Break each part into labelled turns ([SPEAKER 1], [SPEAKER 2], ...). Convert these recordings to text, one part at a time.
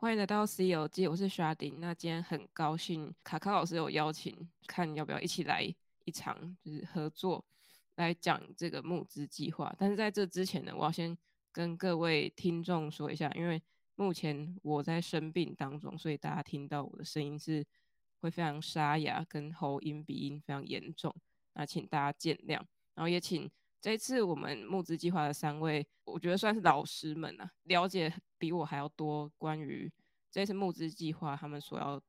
[SPEAKER 1] 欢迎来到《C 游记》，我是 Sharding。那今天很高兴，卡卡老师有邀请，看要不要一起来一场，就是合作来讲这个募资计划。但是在这之前呢，我要先跟各位听众说一下，因为目前我在生病当中，所以大家听到我的声音是会非常沙哑，跟喉音鼻音非常严重，那请大家见谅。然后也请这次我们募资计划的三位，我觉得算是老师们啊，了解比我还要多关于这次募资计划他们所要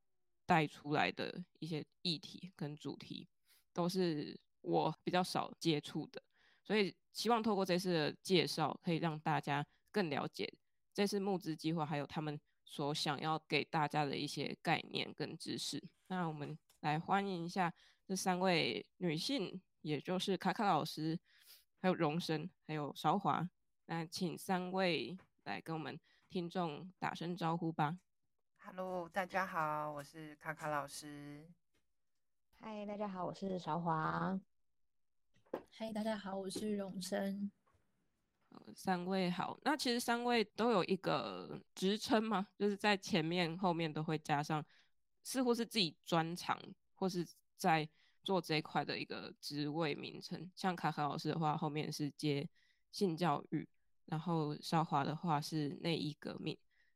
[SPEAKER 1] 带出来的一些议题跟主题，都是我比较少接触的，所以希望透过这次的介绍，可以让大家更了解。这次募资计划还有他们所想要给大家的一些概念跟知识。那我们来欢迎一下这三位女性，也就是卡卡老师，还有荣生，还有韶华。那请三位来跟我们听众打声招呼吧。
[SPEAKER 2] Hello，大家好，我是卡卡老师。
[SPEAKER 3] 嗨，大家好，我是韶华。
[SPEAKER 4] 嗨，大家好，我是荣生。
[SPEAKER 1] 三位好，那其实三位都有一个职称嘛？就是在前面、后面都会加上，似乎是自己专长或是在做这一块的一个职位名称。像卡卡老师的话，后面是接性教育；然后少华的话是内衣革命；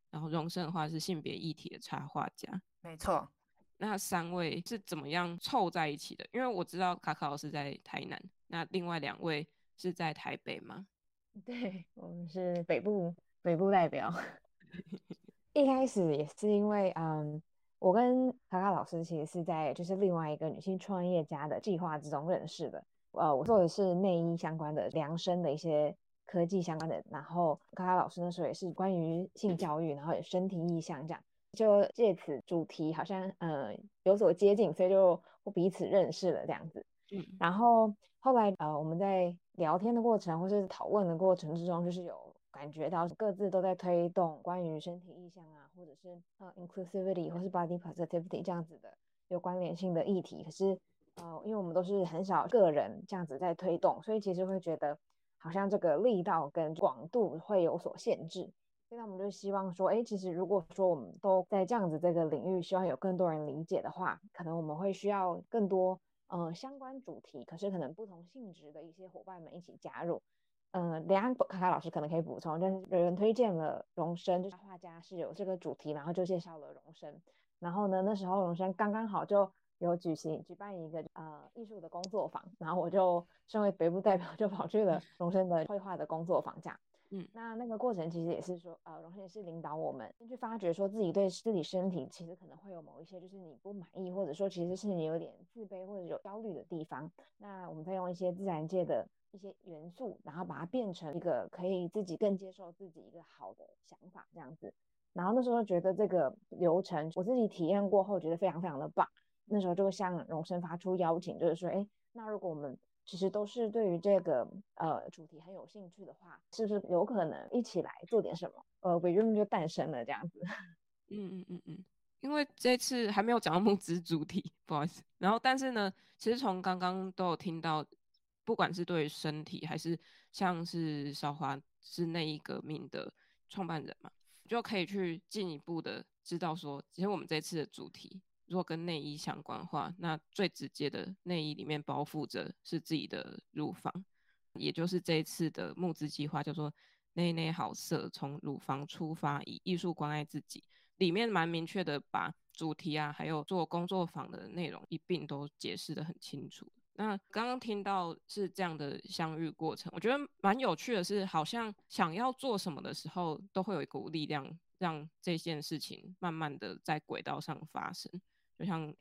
[SPEAKER 1] 然后荣盛的话是性别议题的插画家。
[SPEAKER 2] 没错，
[SPEAKER 1] 那三位是怎么样凑在一起的？因为我知道卡卡老师在台南，那另外两位是在台北吗？
[SPEAKER 3] 对，我们是北部北部代表。一开始也是因为，嗯，我跟卡卡老师其实是在就是另外一个女性创业家的计划之中认识的。呃，我做的是内衣相关的量身的一些科技相关的，然后卡卡老师那时候也是关于性教育，然后也身体意象这样，就借此主题好像呃有所接近，所以就彼此认识了这样子。嗯，然后后来呃我们在。聊天的过程或是讨论的过程之中，就是有感觉到各自都在推动关于身体意象啊，或者是呃 inclusivity 或是 body positivity 这样子的有关联性的议题。可是呃，因为我们都是很少个人这样子在推动，所以其实会觉得好像这个力道跟广度会有所限制。所以我们就希望说，哎，其实如果说我们都在这样子这个领域，希望有更多人理解的话，可能我们会需要更多。呃，相关主题，可是可能不同性质的一些伙伴们一起加入。呃，等下卡卡老师可能可以补充，就是有人推荐了荣生，就是画家是有这个主题，然后就介绍了荣生。然后呢，那时候荣生刚刚好就有举行举办一个呃艺术的工作坊，然后我就身为北部代表，就跑去了荣生的绘画的工作坊这样。嗯，那那个过程其实也是说，呃，荣生也是领导我们先去发掘，说自己对自己身体其实可能会有某一些就是你不满意，或者说其实是你有点自卑或者有焦虑的地方。那我们再用一些自然界的一些元素，然后把它变成一个可以自己更接受自己一个好的想法这样子。然后那时候觉得这个流程我自己体验过后觉得非常非常的棒。那时候就会向荣生发出邀请，就是说，哎，那如果我们其实都是对于这个呃主题很有兴趣的话，是不是有可能一起来做点什么？呃，We Room 就诞生了这样子。
[SPEAKER 1] 嗯嗯嗯嗯，因为这次还没有讲到募资主题，不好意思。然后，但是呢，其实从刚刚都有听到，不管是对于身体，还是像是韶华是内衣革命的创办人嘛，就可以去进一步的知道说，其实我们这次的主题。如果跟内衣相关的话，那最直接的内衣里面包覆着是自己的乳房，也就是这一次的募资计划叫做“内内好色”，从乳房出发，以艺术关爱自己。里面蛮明确的把主题啊，还有做工作坊的内容一并都解释得很清楚。那刚刚听到是这样的相遇过程，我觉得蛮有趣的是，好像想要做什么的时候，都会有一股力量让这件事情慢慢的在轨道上发生。就像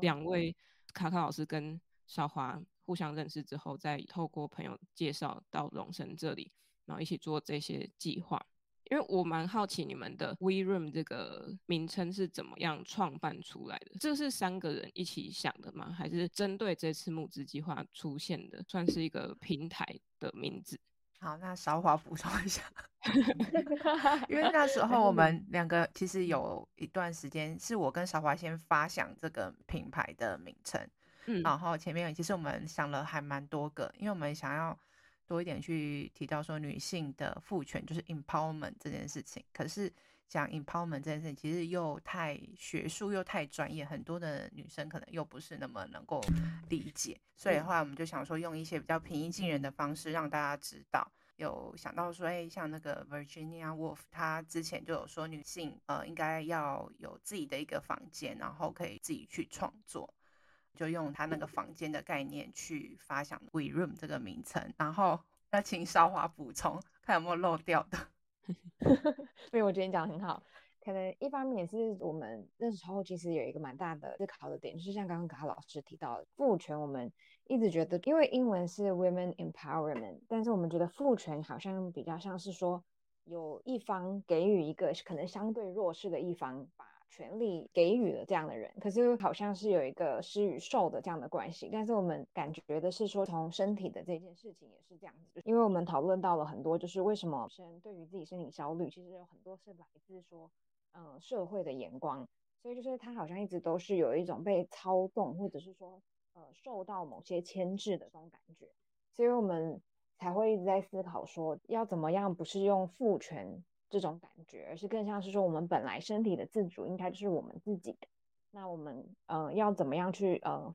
[SPEAKER 1] 两位卡卡老师跟韶华互相认识之后，再透过朋友介绍到龙生这里，然后一起做这些计划。因为我蛮好奇你们的 We Room 这个名称是怎么样创办出来的？这是三个人一起想的吗？还是针对这次募资计划出现的？算是一个平台的名字？
[SPEAKER 2] 好，那韶华补充一下，因为那时候我们两个其实有一段时间是我跟韶华先发想这个品牌的名称，嗯，然后前面其实我们想了还蛮多个，因为我们想要多一点去提到说女性的赋权就是 empowerment 这件事情，可是讲 empowerment 这件事情，其实又太学术又太专业，很多的女生可能又不是那么能够理解，所以后来我们就想说，用一些比较平易近人的方式让大家知道。有想到说，哎，像那个 Virginia Woolf，她之前就有说，女性呃应该要有自己的一个房间，然后可以自己去创作，就用她那个房间的概念去发想 We Room 这个名称，然后 要请韶华补充，看有没有漏掉的。
[SPEAKER 3] 所以我觉得你讲的很好，可能一方面也是我们那时候其实有一个蛮大的思考的点，就是像刚刚卡卡老师提到的父权，我们一直觉得，因为英文是 women empowerment，但是我们觉得父权好像比较像是说有一方给予一个可能相对弱势的一方把权力给予了这样的人，可是好像是有一个施与受的这样的关系。但是我们感觉的是说，从身体的这件事情也是这样子，因为我们讨论到了很多，就是为什么女生对于自己身体焦虑，其实有很多是来自说，嗯、社会的眼光。所以就是他好像一直都是有一种被操纵，或者是说，呃，受到某些牵制的这种感觉。所以我们才会一直在思考说，要怎么样不是用父权。这种感觉，而是更像是说，我们本来身体的自主应该就是我们自己的。那我们呃要怎么样去呃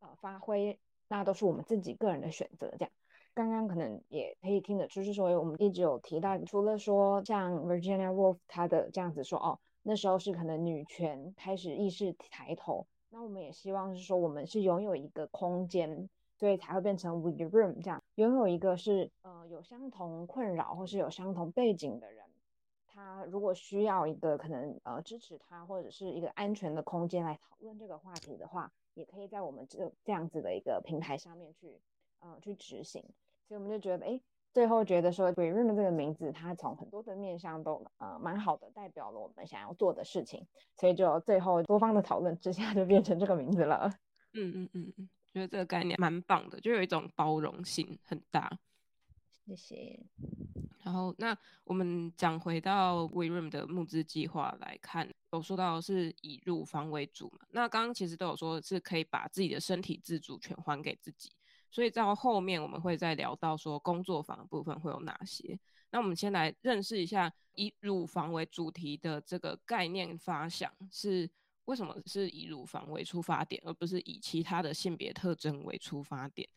[SPEAKER 3] 呃发挥，那都是我们自己个人的选择。这样，刚刚可能也可以听的，就是说我们一直有提到，除了说像 Virginia Woolf 她的这样子说，哦，那时候是可能女权开始意识抬头，那我们也希望是说，我们是拥有一个空间，所以才会变成 We Room 这样，拥有一个是呃有相同困扰或是有相同背景的人。他如果需要一个可能呃支持他或者是一个安全的空间来讨论这个话题的话，也可以在我们这这样子的一个平台上面去呃去执行。所以我们就觉得，哎，最后觉得说 We Room 的这个名字，它从很多的面向都呃蛮好的，代表了我们想要做的事情。所以就最后多方的讨论之下，就变成这个名字了。
[SPEAKER 1] 嗯嗯嗯嗯，觉得这个概念蛮棒的，就有一种包容性很大。
[SPEAKER 3] 谢谢。
[SPEAKER 1] 然后，那我们讲回到 We Room 的募资计划来看，有说到是以入房为主嘛？那刚刚其实都有说是可以把自己的身体自主权还给自己，所以到后面我们会再聊到说工作坊的部分会有哪些。那我们先来认识一下以乳房为主题的这个概念发想是为什么是以乳房为出发点，而不是以其他的性别特征为出发点？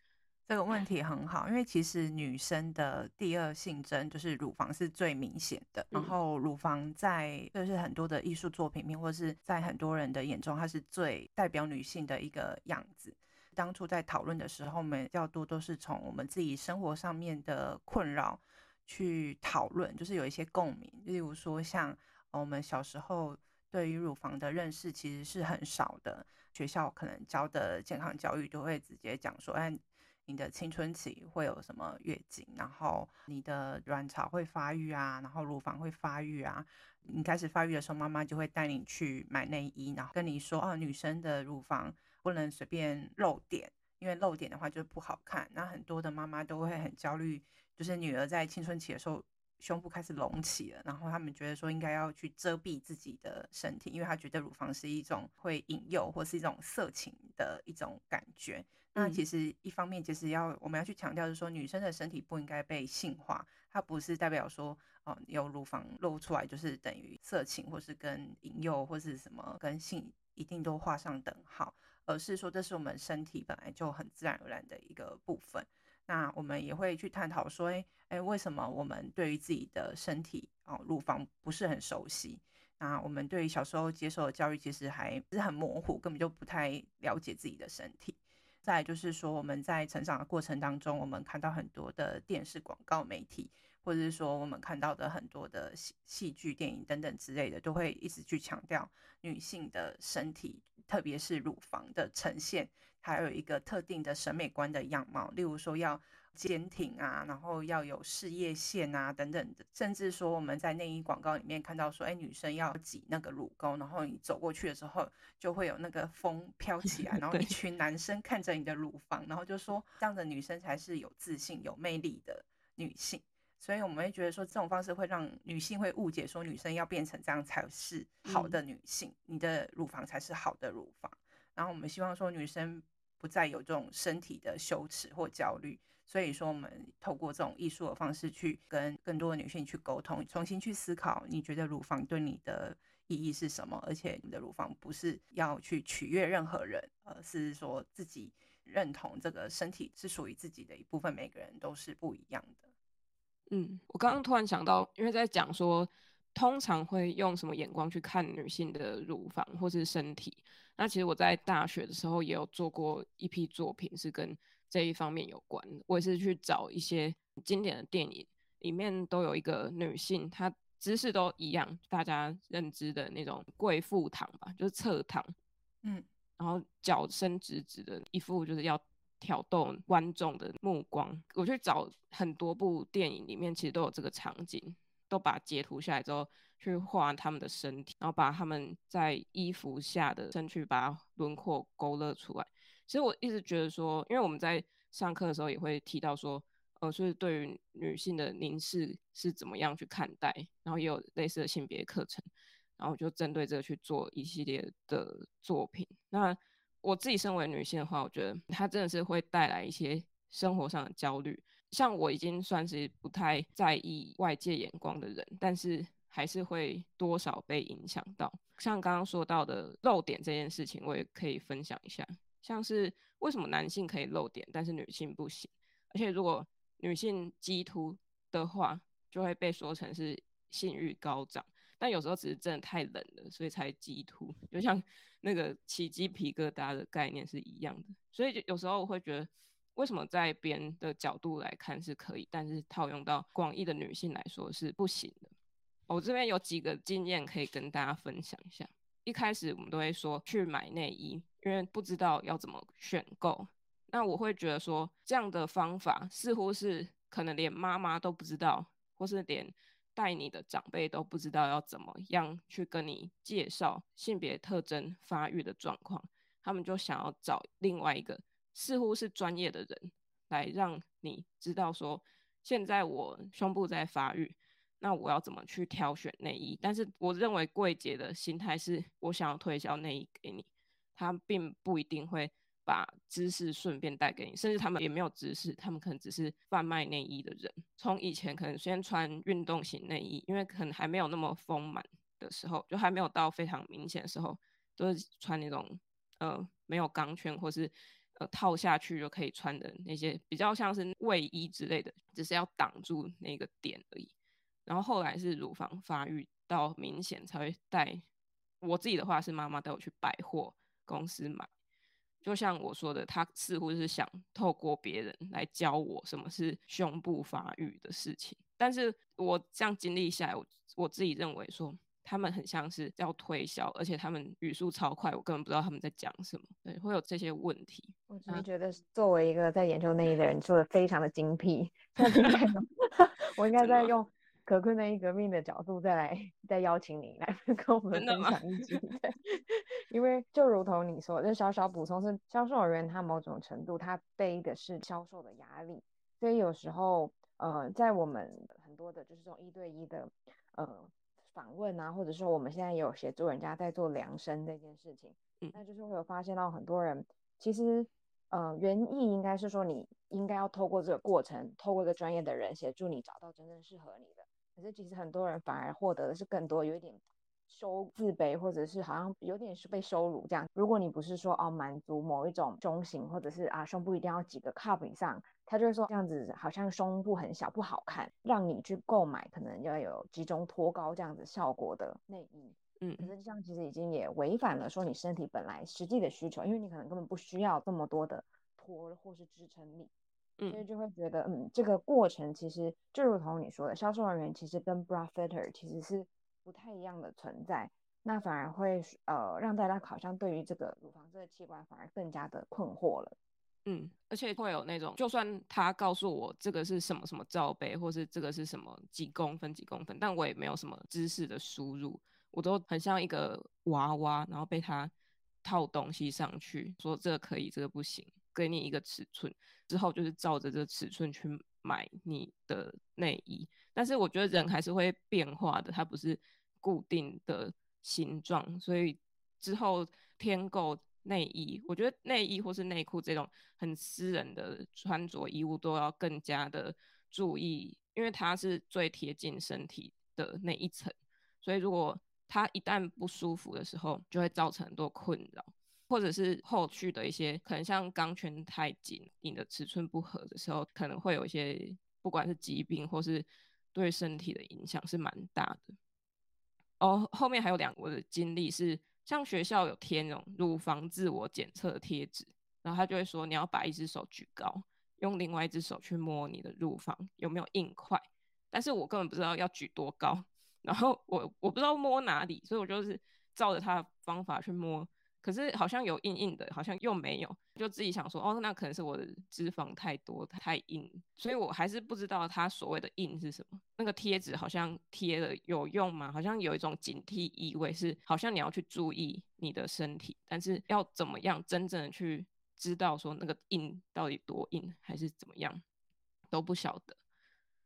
[SPEAKER 2] 这个问题很好，因为其实女生的第二性征就是乳房是最明显的，然后乳房在就是很多的艺术作品里面，或者是在很多人的眼中，它是最代表女性的一个样子。当初在讨论的时候，我们较多都是从我们自己生活上面的困扰去讨论，就是有一些共鸣。例如说，像我们小时候对于乳房的认识其实是很少的，学校可能教的健康教育都会直接讲说，哎。你的青春期会有什么月经，然后你的卵巢会发育啊，然后乳房会发育啊。你开始发育的时候，妈妈就会带你去买内衣，然后跟你说，哦，女生的乳房不能随便露点，因为露点的话就是不好看。那很多的妈妈都会很焦虑，就是女儿在青春期的时候胸部开始隆起了，然后他们觉得说应该要去遮蔽自己的身体，因为她觉得乳房是一种会引诱或是一种色情的一种感觉。那其实一方面其实要我们要去强调，就是说女生的身体不应该被性化，它不是代表说哦有乳房露出来就是等于色情，或是跟引诱或是什么跟性一定都画上等号，而是说这是我们身体本来就很自然而然的一个部分。那我们也会去探讨说，哎哎，为什么我们对于自己的身体哦乳房不是很熟悉？那我们对于小时候接受的教育其实还是很模糊，根本就不太了解自己的身体。再就是说，我们在成长的过程当中，我们看到很多的电视广告媒体，或者是说我们看到的很多的戏戏剧、电影等等之类的，都会一直去强调女性的身体，特别是乳房的呈现，还有一个特定的审美观的样貌，例如说要。坚挺啊，然后要有事业线啊，等等的，甚至说我们在内衣广告里面看到说，哎，女生要挤那个乳沟，然后你走过去的时候，就会有那个风飘起来，然后一群男生看着你的乳房，然后就说这样的女生才是有自信、有魅力的女性。所以我们会觉得说，这种方式会让女性会误解说，女生要变成这样才是好的女性，你的乳房才是好的乳房。然后我们希望说，女生不再有这种身体的羞耻或焦虑。所以说，我们透过这种艺术的方式去跟更多的女性去沟通，重新去思考，你觉得乳房对你的意义是什么？而且你的乳房不是要去取悦任何人，而是说自己认同这个身体是属于自己的一部分，每个人都是不一样的。
[SPEAKER 1] 嗯，我刚刚突然想到，因为在讲说，通常会用什么眼光去看女性的乳房或是身体？那其实我在大学的时候也有做过一批作品，是跟这一方面有关的，我也是去找一些经典的电影，里面都有一个女性，她姿势都一样，大家认知的那种贵妇躺吧，就是侧躺，
[SPEAKER 2] 嗯，
[SPEAKER 1] 然后脚伸直直的，一副就是要挑逗观众的目光。我去找很多部电影里面，其实都有这个场景，都把截图下来之后，去画他们的身体，然后把他们在衣服下的身躯把轮廓勾勒出来。其实我一直觉得说，因为我们在上课的时候也会提到说，呃，所以对于女性的凝视是怎么样去看待，然后也有类似的性别课程，然后就针对这个去做一系列的作品。那我自己身为女性的话，我觉得它真的是会带来一些生活上的焦虑。像我已经算是不太在意外界眼光的人，但是还是会多少被影响到。像刚刚说到的露点这件事情，我也可以分享一下。像是为什么男性可以露点，但是女性不行？而且如果女性激凸的话，就会被说成是性欲高涨。但有时候只是真的太冷了，所以才激凸。就像 那个起鸡皮疙瘩的概念是一样的。所以有时候我会觉得，为什么在别人的角度来看是可以，但是套用到广义的女性来说是不行的？我这边有几个经验可以跟大家分享一下。一开始我们都会说去买内衣。因为不知道要怎么选购，那我会觉得说，这样的方法似乎是可能连妈妈都不知道，或是连带你的长辈都不知道要怎么样去跟你介绍性别特征发育的状况，他们就想要找另外一个似乎是专业的人来让你知道说，现在我胸部在发育，那我要怎么去挑选内衣？但是我认为柜姐的心态是我想要推销内衣给你。他并不一定会把知识顺便带给你，甚至他们也没有知识，他们可能只是贩卖内衣的人。从以前可能先穿运动型内衣，因为可能还没有那么丰满的时候，就还没有到非常明显的时候，都是穿那种呃没有钢圈或是呃套下去就可以穿的那些比较像是卫衣之类的，只是要挡住那个点而已。然后后来是乳房发育到明显才会带，我自己的话是妈妈带我去百货公司买，就像我说的，他似乎是想透过别人来教我什么是胸部发育的事情。但是我这样经历下来，我我自己认为说，他们很像是要推销，而且他们语速超快，我根本不知道他们在讲什么。对，会有这些问题。
[SPEAKER 3] 我只是觉得，作为一个在研究内衣的人，做的非常的精辟。我应该在用。可困内衣革命的角度，再来再邀请你来 跟我们分享一集。对，因为就如同你说，就小小补充是，销售人员他某种程度他背的是销售的压力，所以有时候呃，在我们很多的就是这种一对一的呃访问啊，或者说我们现在也有协助人家在做量身这件事情，嗯，那就是会有发现到很多人其实呃原意应该是说你应该要透过这个过程，透过一个专业的人协助你找到真正适合你的。可是其实很多人反而获得的是更多，有一点羞自卑，或者是好像有点是被羞辱这样。如果你不是说哦满足某一种胸型，或者是啊胸部一定要几个 cup 以上，他就会说这样子好像胸部很小不好看，让你去购买可能要有集中托高这样子效果的内衣。嗯，可是这样其实已经也违反了说你身体本来实际的需求，因为你可能根本不需要这么多的托或是支撑力。所以就会觉得，嗯，这个过程其实就如同你说的，销售人员其实跟 bra fitter 其实是不太一样的存在，那反而会呃让大家好像对于这个乳房这个器官反而更加的困惑了。
[SPEAKER 1] 嗯，而且会有那种，就算他告诉我这个是什么什么罩杯，或是这个是什么几公分几公分，但我也没有什么知识的输入，我都很像一个娃娃，然后被他套东西上去，说这个可以，这个不行。给你一个尺寸之后，就是照着这个尺寸去买你的内衣。但是我觉得人还是会变化的，它不是固定的形状，所以之后添购内衣，我觉得内衣或是内裤这种很私人的穿着衣物都要更加的注意，因为它是最贴近身体的那一层，所以如果它一旦不舒服的时候，就会造成很多困扰，或者是后续的一些可能像钢圈太紧，你的尺寸不合的时候，可能会有一些不管是疾病或是对身体的影响是蛮大的。哦，后面还有两个的经历是，像学校有贴那种乳房自我检测的贴纸，然后他就会说你要把一只手举高，用另外一只手去摸你的乳房有没有硬块，但是我根本不知道要举多高。然后我我不知道摸哪里，所以我就是照着他的方法去摸，可是好像有硬硬的，好像又没有，就自己想说，哦，那可能是我的脂肪太多太硬，所以我还是不知道它所谓的硬是什么。那个贴纸好像贴了有用吗？好像有一种警惕意味，是好像你要去注意你的身体，但是要怎么样真正的去知道说那个硬到底多硬，还是怎么样都不晓得。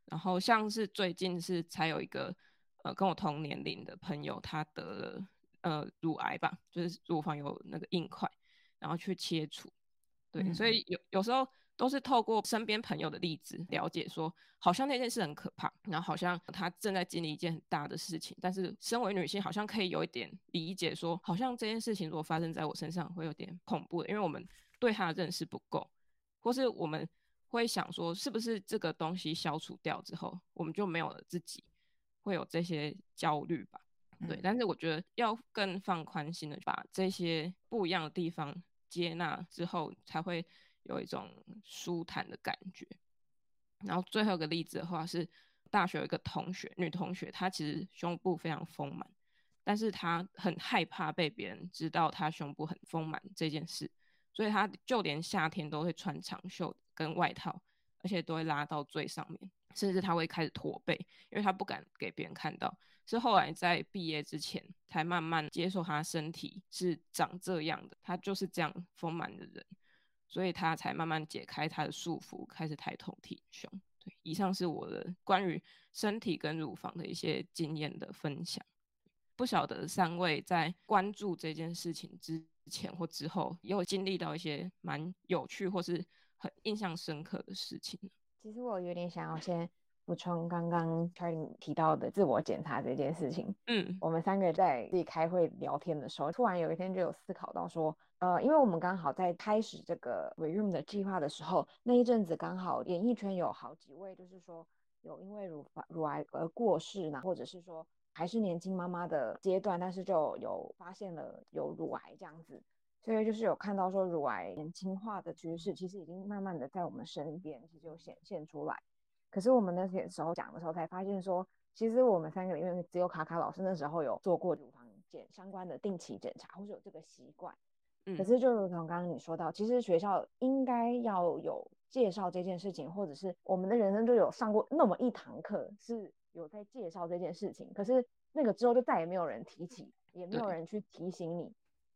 [SPEAKER 1] 然后像是最近是才有一个。呃，跟我同年龄的朋友，他得了呃乳癌吧，就是乳房有那个硬块，然后去切除。对，嗯、所以有有时候都是透过身边朋友的例子了解说，说好像那件事很可怕，然后好像他正在经历一件很大的事情，但是身为女性，好像可以有一点理解说，说好像这件事情如果发生在我身上，会有点恐怖的，因为我们对他的认识不够，或是我们会想说，是不是这个东西消除掉之后，我们就没有了自己。会有这些焦虑吧，对，但是我觉得要更放宽心的把这些不一样的地方接纳之后，才会有一种舒坦的感觉。然后最后一个例子的话是，大学有一个同学，女同学，她其实胸部非常丰满，但是她很害怕被别人知道她胸部很丰满这件事，所以她就连夏天都会穿长袖跟外套，而且都会拉到最上面。甚至他会开始驼背，因为他不敢给别人看到。是后来在毕业之前，才慢慢接受他身体是长这样的，他就是这样丰满的人，所以他才慢慢解开他的束缚，开始抬头挺胸。对，以上是我的关于身体跟乳房的一些经验的分享。不晓得三位在关注这件事情之前或之后，也有经历到一些蛮有趣或是很印象深刻的事情。
[SPEAKER 3] 其实我有点想要先补充刚刚 Charlie 提到的自我检查这件事情。嗯，我们三个在自己开会聊天的时候，突然有一天就有思考到说，呃，因为我们刚好在开始这个 We Room 的计划的时候，那一阵子刚好演艺圈有好几位，就是说有因为乳房乳癌而过世呢，或者是说还是年轻妈妈的阶段，但是就有发现了有乳癌这样子。所以就是有看到说乳癌年轻化的趋势，其实已经慢慢的在我们身边其实就显现出来。可是我们那些时候讲的时候，才发现说，其实我们三个里面只有卡卡老师那时候有做过乳房检相关的定期检查，或者有这个习惯。嗯。可是就如同刚刚你说到，其实学校应该要有介绍这件事情，或者是我们的人生就有上过那么一堂课是有在介绍这件事情。可是那个之后就再也没有人提起，也没有人去提醒你。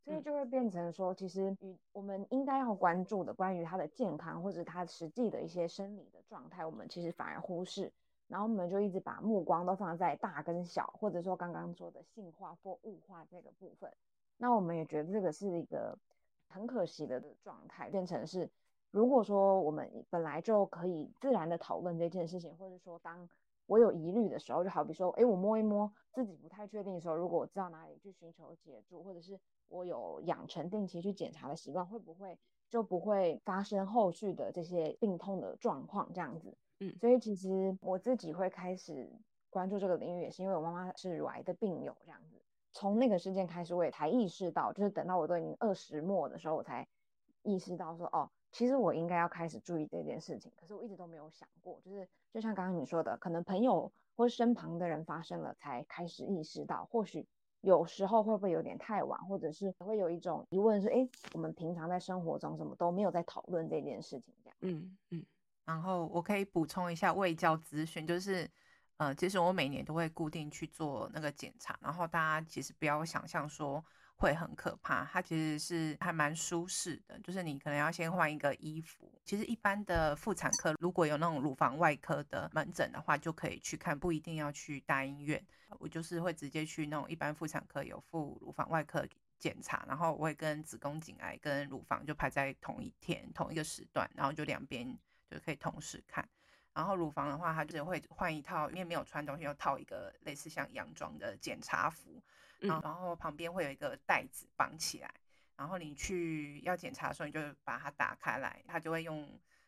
[SPEAKER 3] 所以就会变成说，其实与我们应该要关注的关于他的健康或者他实际的一些生理的状态，我们其实反而忽视，然后我们就一直把目光都放在大跟小，或者说刚刚说的性化或物化这个部分。那我们也觉得这个是一个很可惜的状态，变成是如果说我们本来就可以自然的讨论这件事情，或者说当我有疑虑的时候，就好比说，哎，我摸一摸自己不太确定的时候，如果我知道哪里去寻求协助，或者是我有养成定期去检查的习惯，会不会就不会发生后续的这些病痛的状况？这样子，嗯，所以其实我自己会开始关注这个领域，也是因为我妈妈是乳癌的病友，这样子。从那个事件开始，我也才意识到，就是等到我都已经二十末的时候，我才意识到说，哦。其实我应该要开始注意这件事情，可是我一直都没有想过，就是就像刚刚你说的，可能朋友或身旁的人发生了，才开始意识到，或许有时候会不会有点太晚，或者是会有一种疑问是，哎，我们平常在生活中什么都没有在讨论这件事情，这样。
[SPEAKER 2] 嗯嗯。然后我可以补充一下卫教资讯，就是，呃，其实我每年都会固定去做那个检查，然后大家其实不要想象说。会很可怕，它其实是还蛮舒适的，就是你可能要先换一个衣服。其实一般的妇产科如果有那种乳房外科的门诊的话，就可以去看，不一定要去大医院。我就是会直接去那种一般妇产科有附乳房外科检查，然后我会跟子宫颈癌跟乳房就排在同一天同一个时段，然后就两边就可以同时看。然后乳房的话，它就是会换一套，因为没有穿东西，要套一个类似像洋装的检查服，然后旁边会有一个袋子绑起来，然后你去要检查的时候，你就把它打开来，它就会用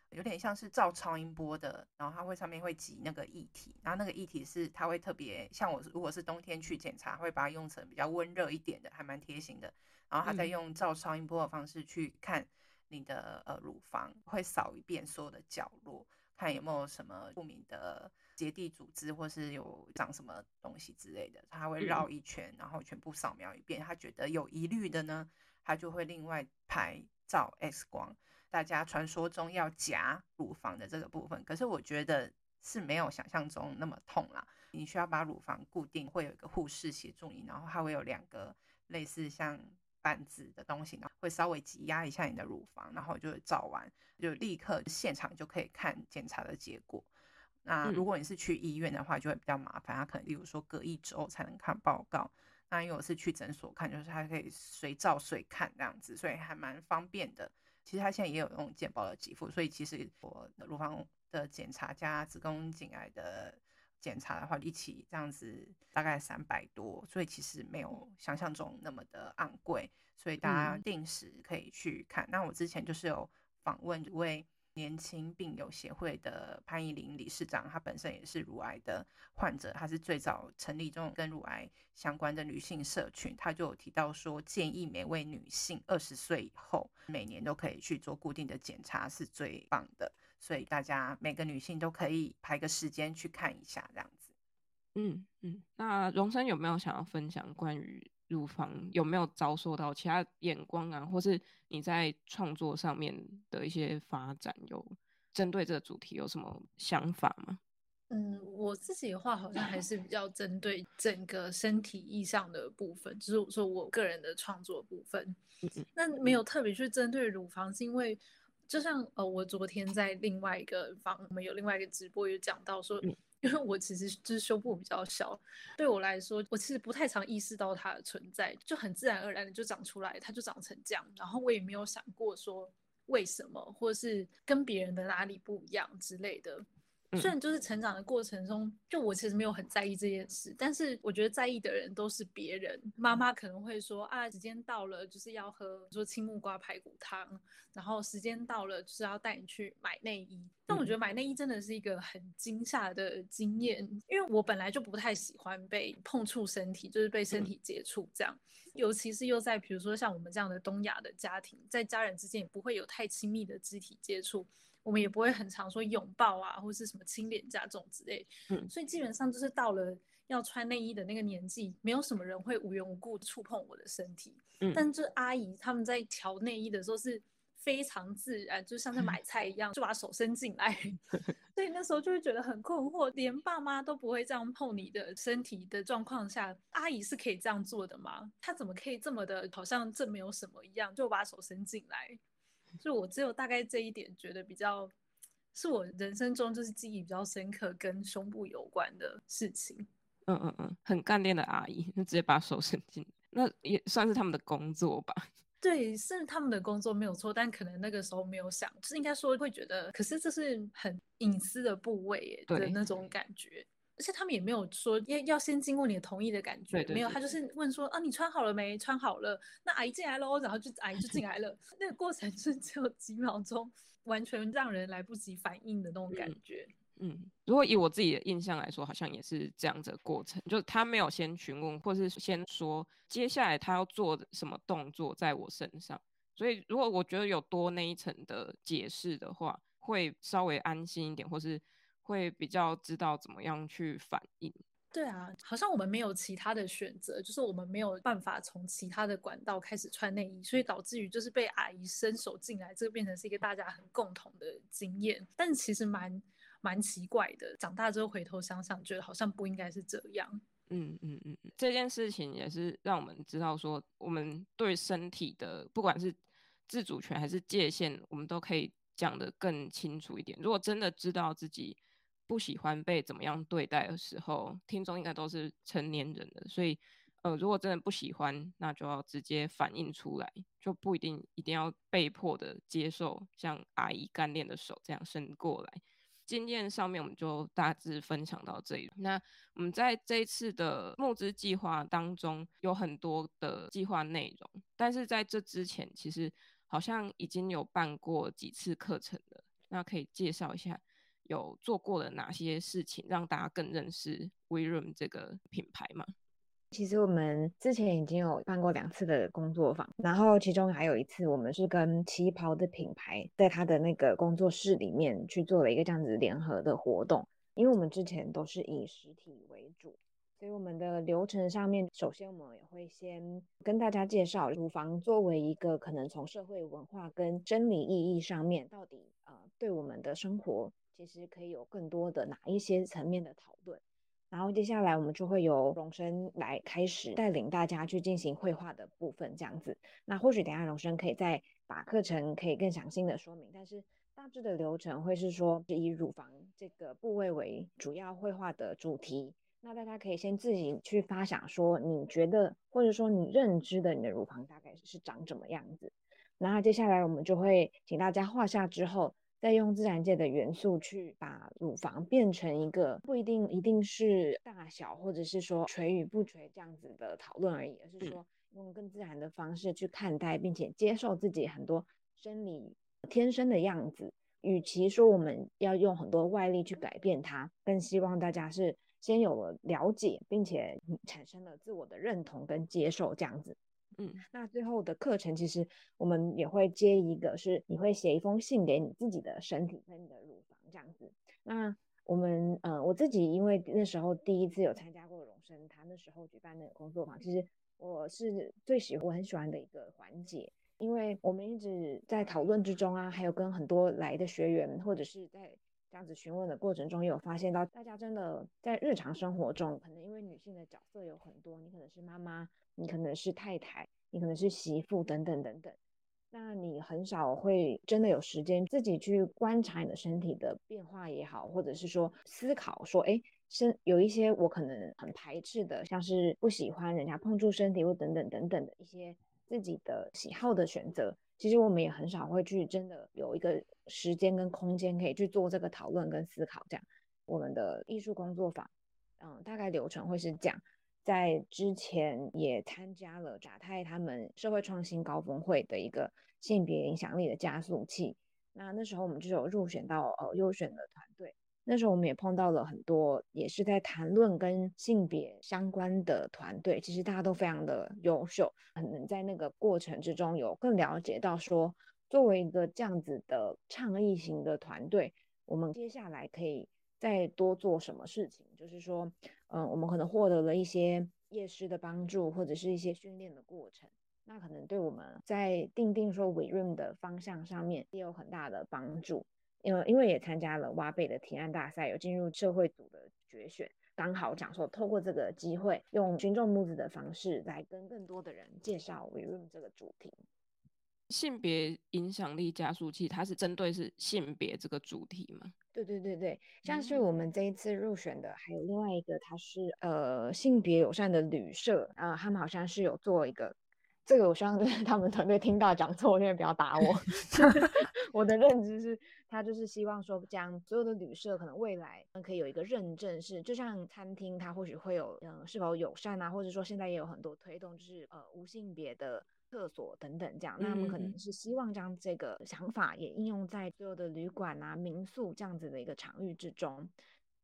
[SPEAKER 2] 有点像是照超音波的，然后它会上面会挤那个液体，然后那个液体是它会特别像我如果是冬天去检查，会把它用成比较温热一点的，还蛮贴心的，然后它再用照超音波的方式去看你的呃乳房，会扫一遍所有的角落。看有没有什么不明的结缔组织，或是有长什么东西之类的，他会绕一圈，然后全部扫描一遍。他觉得有疑虑的呢，他就会另外拍照 X 光。大家传说中要夹乳房的这个部分，可是我觉得是没有想象中那么痛啦。你需要把乳房固定，会有一个护士协助你，然后还会有两个类似像。板子的东西呢，会稍微挤压一下你的乳房，然后就照完，就立刻现场就可以看检查的结果。那如果你是去医院的话，就会比较麻烦，他可能例如说隔一周才能看报告。那因为我是去诊所看，就是他可以随照随看这样子，所以还蛮方便的。其实他现在也有那种健保的给付，所以其实我的乳房的检查加子宫颈癌的。检查的话，一起这样子大概三百多，所以其实没有想象中那么的昂贵，所以大家定时可以去看。嗯、那我之前就是有访问一位年轻病友协会的潘怡玲理事长，他本身也是乳癌的患者，他是最早成立这种跟乳癌相关的女性社群，他就有提到说，建议每位女性二十岁以后每年都可以去做固定的检查，是最棒的。所以大家每个女性都可以排个时间去看一下，这样子。
[SPEAKER 1] 嗯嗯，那荣生有没有想要分享关于乳房有没有遭受到其他眼光啊，或是你在创作上面的一些发展，有针对这个主题有什么想法吗？
[SPEAKER 4] 嗯，我自己的话好像还是比较针对整个身体意向的部分，就是我说我个人的创作部分。嗯，那没有特别去针对乳房，是因为。就像呃，我昨天在另外一个房，我们有另外一个直播，有讲到说，因为我其实就是胸部比较小，对我来说，我其实不太常意识到它的存在，就很自然而然的就长出来，它就长成这样，然后我也没有想过说为什么，或是跟别人的哪里不一样之类的。虽然就是成长的过程中，就我其实没有很在意这件事，但是我觉得在意的人都是别人。妈妈可能会说啊，时间到了就是要喝说青木瓜排骨汤，然后时间到了就是要带你去买内衣。但我觉得买内衣真的是一个很惊吓的经验，因为我本来就不太喜欢被碰触身体，就是被身体接触这样，尤其是又在比如说像我们这样的东亚的家庭，在家人之间也不会有太亲密的肢体接触。我们也不会很常说拥抱啊，或是什么亲脸颊这种之类，嗯，所以基本上就是到了要穿内衣的那个年纪，没有什么人会无缘无故触碰我的身体，嗯，但这阿姨他们在调内衣的时候是非常自然，就像在买菜一样，就把手伸进来，所以那时候就会觉得很困惑，连爸妈都不会这样碰你的身体的状况下，阿姨是可以这样做的吗？她怎么可以这么的，好像这没有什么一样，就把手伸进来？就我只有大概这一点觉得比较，是我人生中就是记忆比较深刻跟胸部有关的事情。
[SPEAKER 1] 嗯嗯嗯，很干练的阿姨，就直接把手伸进，那也算是他们的工作吧？
[SPEAKER 4] 对，是他们的工作没有错，但可能那个时候没有想，就是应该说会觉得，可是这是很隐私的部位耶的那种感觉。而且他们也没有说要要先经过你的同意的感觉，对对对对，没有，他就是问说啊，你穿好了没？穿好了，那阿姨进来喽，然后就阿姨就进来了。那个过程是只有几秒钟，完全让人来不及反应的那种感觉。
[SPEAKER 1] 嗯，嗯，如果以我自己的印象来说，好像也是这样子的过程，就是他没有先询问，或是先说接下来他要做什么动作在我身上。所以如果我觉得有多那一层的解释的话，会稍微安心一点，或是。会比较知道怎么样去反应。
[SPEAKER 4] 对啊，好像我们没有其他的选择，就是我们没有办法从其他的管道开始穿内衣，所以导致于就是被阿姨伸手进来，这个变成是一个大家很共同的经验。但其实蛮蛮奇怪的，长大之后回头想想，觉得好像不应该是这样。
[SPEAKER 1] 嗯嗯嗯，这件事情也是让我们知道说，我们对身体的不管是自主权还是界限，我们都可以讲得更清楚一点。如果真的知道自己。不喜欢被怎么样对待的时候，听众应该都是成年人的，所以呃，如果真的不喜欢，那就要直接反映出来，就不一定一定要被迫的接受像阿姨干练的手这样伸过来。经验上面我们就大致分享到这里。那我们在这一次的募资计划当中有很多的计划内容，但是在这之前其实好像已经有办过几次课程了。那可以介绍一下有做过了哪些事情，让大家更认识 WeRoom 这个品牌吗？
[SPEAKER 3] 其实我们之前已经有办过两次的工作坊，然后其中还有一次，我们是跟旗袍的品牌在他的那个工作室里面去做了一个这样子联合的活动。因为我们之前都是以实体为主，所以我们的流程上面，首先我们也会先跟大家介绍乳房作为一个可能从社会文化跟真理意义上面，到底呃对我们的生活其实可以有更多的哪一些层面的讨论。然后接下来我们就会由荣生来开始带领大家去进行绘画的部分，这样子。那或许等下荣生可以再把课程可以更详细的说明，但是大致的流程会是说，是以乳房这个部位为主要绘画的主题。那大家可以先自己去发想说，你觉得或者说你认知的你的乳房大概是长怎么样子。然后接下来我们就会请大家画下之后。再用自然界的元素去把乳房变成一个不一定一定是大小，或者是说垂与不垂这样子的讨论而已，而是说用更自然的方式去看待，并且接受自己很多生理天生的样子。与其说我们要用很多外力去改变它，更希望大家是先有了了解，并且产生了自我的认同跟接受这样子。嗯，那最后的课程其实我们也会接一个，是你会写一封信给你自己的身体跟你的乳房这样子。那我们呃，我自己因为那时候第一次有参加过荣生他那时候举办的工作坊，其实我是最喜欢我很喜欢的一个环节，因为我们一直在讨论之中啊，还有跟很多来的学员或者是在这样子询问的过程中，也有发现到大家真的在日常生活中，可能因为女性的角色有很多，你可能是妈妈。你可能是太太，你可能是媳妇，等等等等。那你很少会真的有时间自己去观察你的身体的变化也好，或者是说思考说，哎，身有一些我可能很排斥的，像是不喜欢人家碰触身体或等等等等的一些自己的喜好的选择。其实我们也很少会去真的有一个时间跟空间可以去做这个讨论跟思考。这样，我们的艺术工作坊，嗯，大概流程会是这样。在之前也参加了甲太他们社会创新高峰会的一个性别影响力的加速器，那那时候我们就有入选到呃优选的团队。那时候我们也碰到了很多也是在谈论跟性别相关的团队，其实大家都非常的优秀，可能在那个过程之中有更了解到说，作为一个这样子的倡议型的团队，我们接下来可以再多做什么事情，就是说。嗯，我们可能获得了一些业师的帮助，或者是一些训练的过程，那可能对我们在定定说 WeRoom 的方向上面也有很大的帮助。因为因为也参加了挖贝的提案大赛，有进入社会组的决选，刚好讲说透过这个机会，用群众募资的方式来跟更多的人介绍 WeRoom 这个主题。
[SPEAKER 1] 性别影响力加速器，它是针对是性别这个主题吗？
[SPEAKER 3] 对对对对，像是我们这一次入选的，还有另外一个，它是呃性别友善的旅社啊、呃，他们好像是有做一个，这个我希望就是他们团队听到讲错，因为不要打我。我的认知是，他就是希望说，将所有的旅社可能未来可以有一个认证，是就像餐厅，它或许会有嗯是否友善啊，或者说现在也有很多推动，就是呃无性别的。厕所等等，这样，那他们可能是希望将这个想法也应用在所有的旅馆啊、民宿这样子的一个场域之中。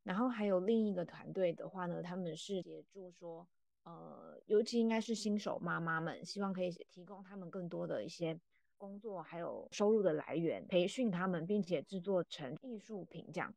[SPEAKER 3] 然后还有另一个团队的话呢，他们是协助说，呃，尤其应该是新手妈妈们，希望可以提供他们更多的一些工作还有收入的来源，培训他们，并且制作成艺术品这样。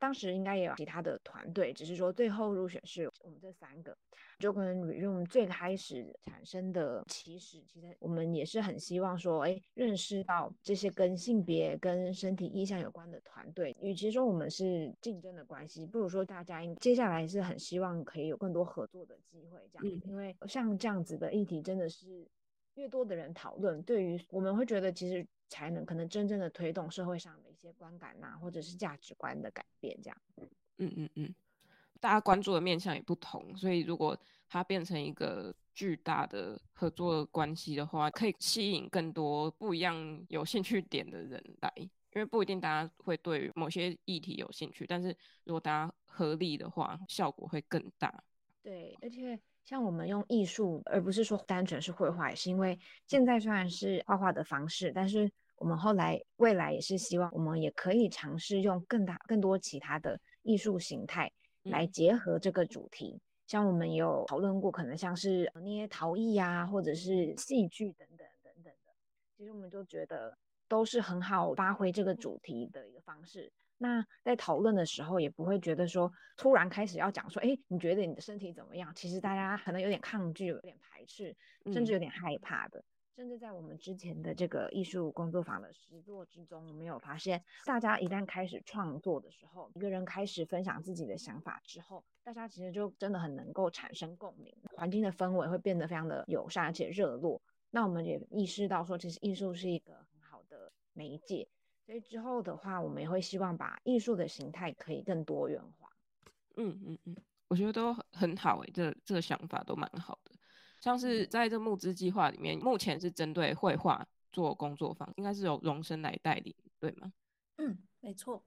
[SPEAKER 3] 当时应该也有其他的团队，只是说最后入选是我们这三个。就跟 WeRoom 最开始产生的起始，其实我们也是很希望说，哎，认识到这些跟性别、跟身体意向有关的团队。与其说我们是竞争的关系，不如说大家接下来是很希望可以有更多合作的机会，这样。因为像这样子的议题，真的是越多的人讨论，对于我们会觉得其实才能可能真正的推动社会上的一些观感呐、啊，或者是价值观的改变，这样。
[SPEAKER 1] 嗯嗯嗯。大家关注的面向也不同，所以如果它变成一个巨大的合作关系的话，可以吸引更多不一样有兴趣点的人来，因为不一定大家会对某些议题有兴趣，但是如果大家合力的话，效果会更大。
[SPEAKER 3] 对，而且像我们用艺术，而不是说单纯是绘画，也是因为现在虽然是画画的方式，但是我们后来未来也是希望我们也可以尝试用更大、更多其他的艺术形态来结合这个主题。嗯、像我们有讨论过，可能像是捏陶艺呀、啊，或者是戏剧等等等等的。其实我们就觉得都是很好发挥这个主题的一个方式。那在讨论的时候，也不会觉得说突然开始要讲说，哎，你觉得你的身体怎么样？其实大家可能有点抗拒，有点排斥，甚至有点害怕的。嗯、甚至在我们之前的这个艺术工作坊的实作之中，我们有发现，大家一旦开始创作的时候，一个人开始分享自己的想法之后，大家其实就真的很能够产生共鸣，环境的氛围会变得非常的友善而且热络。那我们也意识到说，其实艺术是一个很好的媒介。所以之后的话，我们也会希望把艺术的形态可以更多元化。
[SPEAKER 1] 嗯嗯嗯，我觉得都很好诶、欸，这这个想法都蛮好的。像是在这募资计划里面，目前是针对绘画做工作坊，应该是由荣生来带领，对吗？
[SPEAKER 4] 嗯，没错。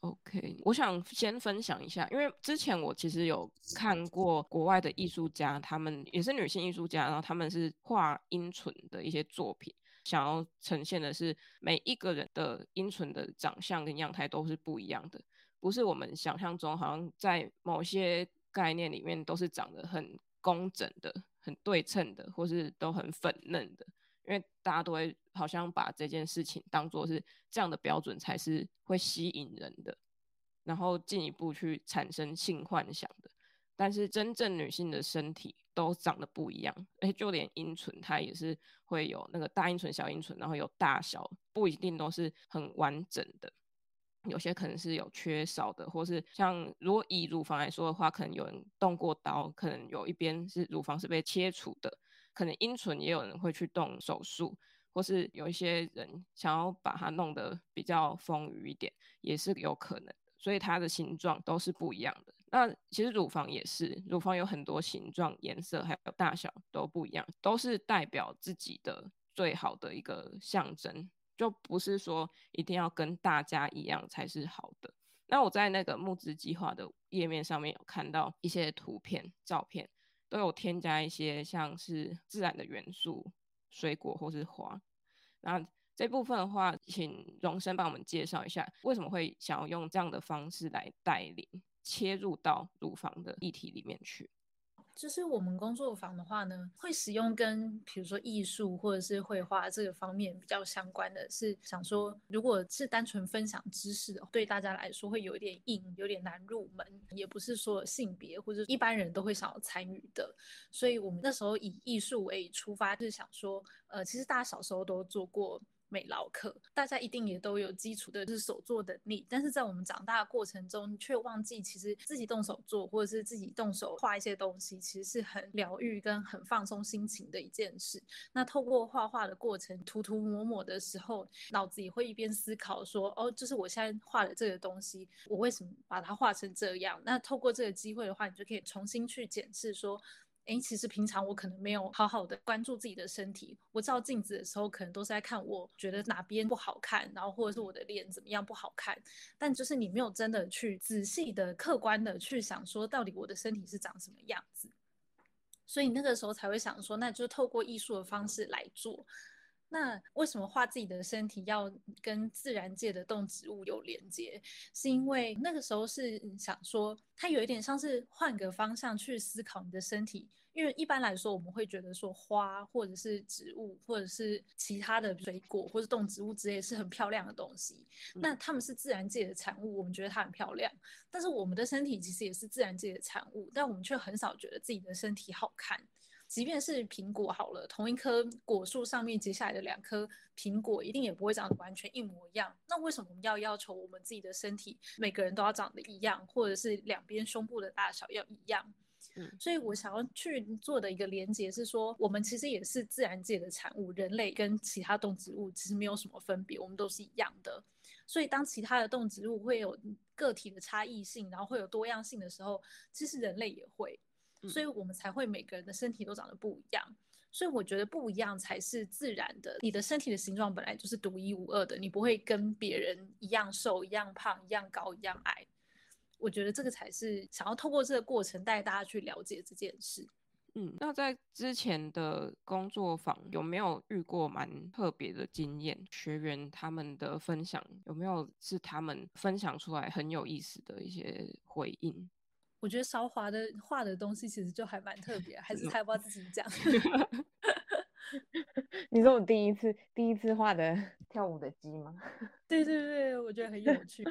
[SPEAKER 1] OK，我想先分享一下，因为之前我其实有看过国外的艺术家，他们也是女性艺术家，然后他们是画阴唇的一些作品。想要呈现的是每一个人的阴唇的长相跟样态都是不一样的，不是我们想象中好像在某些概念里面都是长得很工整的、很对称的，或是都很粉嫩的。因为大家都会好像把这件事情当做是这样的标准才是会吸引人的，然后进一步去产生性幻想的。但是真正女性的身体。都长得不一样，而且，就连阴唇它也是会有那个大阴唇、小阴唇，然后有大小，不一定都是很完整的，有些可能是有缺少的，或是像如果以乳房来说的话，可能有人动过刀，可能有一边是乳房是被切除的，可能阴唇也有人会去动手术，或是有一些人想要把它弄得比较丰腴一点，也是有可能，所以它的形状都是不一样的。那其实乳房也是，乳房有很多形状、颜色还有大小都不一样，都是代表自己的最好的一个象征，就不是说一定要跟大家一样才是好的。那我在那个募资计划的页面上面有看到一些图片、照片，都有添加一些像是自然的元素、水果或是花。那这部分的话，请荣生帮我们介绍一下，为什么会想要用这样的方式来带领。切入到乳房的议题里面去，
[SPEAKER 4] 就是我们工作坊的话呢，会使用跟比如说艺术或者是绘画这个方面比较相关的是，想说如果是单纯分享知识的，对大家来说会有一点硬，有点难入门，也不是说性别或者一般人都会想要参与的，所以我们那时候以艺术为出发，就是想说，呃，其实大家小时候都做过。美劳课，大家一定也都有基础的，就是手作能力。但是在我们长大的过程中，却忘记其实自己动手做，或者是自己动手画一些东西，其实是很疗愈跟很放松心情的一件事。那透过画画的过程，涂涂抹抹的时候，脑子也会一边思考说：哦，就是我现在画的这个东西，我为什么把它画成这样？那透过这个机会的话，你就可以重新去检视说。诶，其实平常我可能没有好好的关注自己的身体。我照镜子的时候，可能都是在看我觉得哪边不好看，然后或者是我的脸怎么样不好看。但就是你没有真的去仔细的、客观的去想说，到底我的身体是长什么样子。所以那个时候才会想说，那就透过艺术的方式来做。那为什么画自己的身体要跟自然界的动植物有连接？是因为那个时候是想说，它有一点像是换个方向去思考你的身体。因为一般来说，我们会觉得说花或者是植物或者是其他的水果或者动植物之类是很漂亮的东西，那它们是自然界的产物，我们觉得它很漂亮。但是我们的身体其实也是自然界的产物，但我们却很少觉得自己的身体好看。即便是苹果好了，同一棵果树上面结下来的两颗苹果，一定也不会长得完全一模一样。那为什么我们要要求我们自己的身体每个人都要长得一样，或者是两边胸部的大小要一样？嗯，所以我想要去做的一个连接是说，我们其实也是自然界的产物，人类跟其他动植物其实没有什么分别，我们都是一样的。所以当其他的动植物会有个体的差异性，然后会有多样性的时候，其实人类也会，所以我们才会每个人的身体都长得不一样。所以我觉得不一样才是自然的。你的身体的形状本来就是独一无二的，你不会跟别人一样瘦、一样胖、一样高、一样矮。我觉得这个才是想要透过这个过程带大家去了解这件事。
[SPEAKER 1] 嗯，那在之前的工作坊有没有遇过蛮特别的经验？学员他们的分享有没有是他们分享出来很有意思的一些回应？
[SPEAKER 4] 我觉得韶华的画的东西其实就还蛮特别，还是他要不要自己讲？
[SPEAKER 3] 你说我第一次第一次画的跳舞的鸡吗？
[SPEAKER 4] 对对对，我觉得很有趣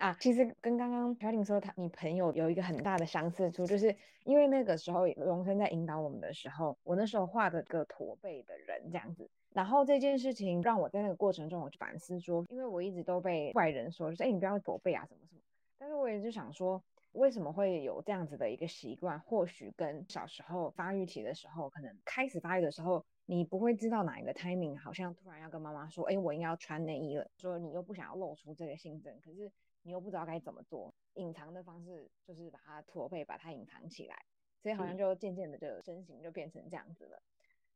[SPEAKER 3] 啊。其实跟刚刚乔婷说他你朋友有一个很大的相似处，就是因为那个时候荣生在引导我们的时候，我那时候画的个驼背的人这样子，然后这件事情让我在那个过程中我就反思说，因为我一直都被外人说就是哎你不要驼背啊什么什么，但是我也就想说。为什么会有这样子的一个习惯？或许跟小时候发育期的时候，可能开始发育的时候，你不会知道哪一个 timing，好像突然要跟妈妈说：“哎，我应该要穿内衣了。”说你又不想要露出这个性征，可是你又不知道该怎么做。隐藏的方式就是把它驼背，把它隐藏起来，所以好像就渐渐的就身形就变成这样子了。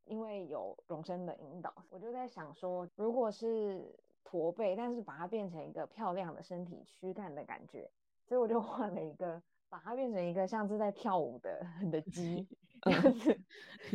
[SPEAKER 3] 因为有容身的引导，我就在想说，如果是驼背，但是把它变成一个漂亮的身体躯干的感觉。所以我就换了一个，把它变成一个像是在跳舞的的鸡，就是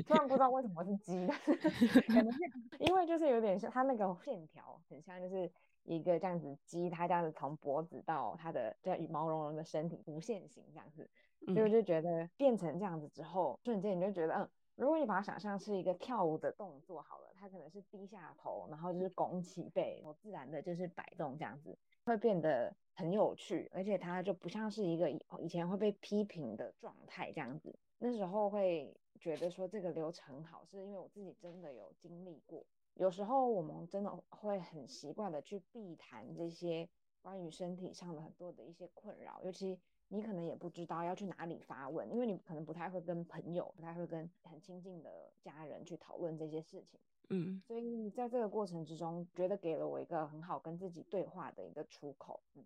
[SPEAKER 3] 突然不知道为什么是鸡，但是 可能是 因为就是有点像它那个线条很像，就是一个这样子鸡，它这样子从脖子到它的这样毛茸茸的身体弧线形这样子，所以我就觉得变成这样子之后，瞬间你就觉得，嗯，如果你把它想象是一个跳舞的动作好了，它可能是低下头，然后就是拱起背，然后自然的就是摆动这样子，会变得。很有趣，而且它就不像是一个以前会被批评的状态这样子。那时候会觉得说这个流程好，是因为我自己真的有经历过。有时候我们真的会很习惯的去避谈这些关于身体上的很多的一些困扰，尤其你可能也不知道要去哪里发问，因为你可能不太会跟朋友，不太会跟很亲近的家人去讨论这些事情。嗯，所以在这个过程之中，觉得给了我一个很好跟自己对话的一个出口。嗯。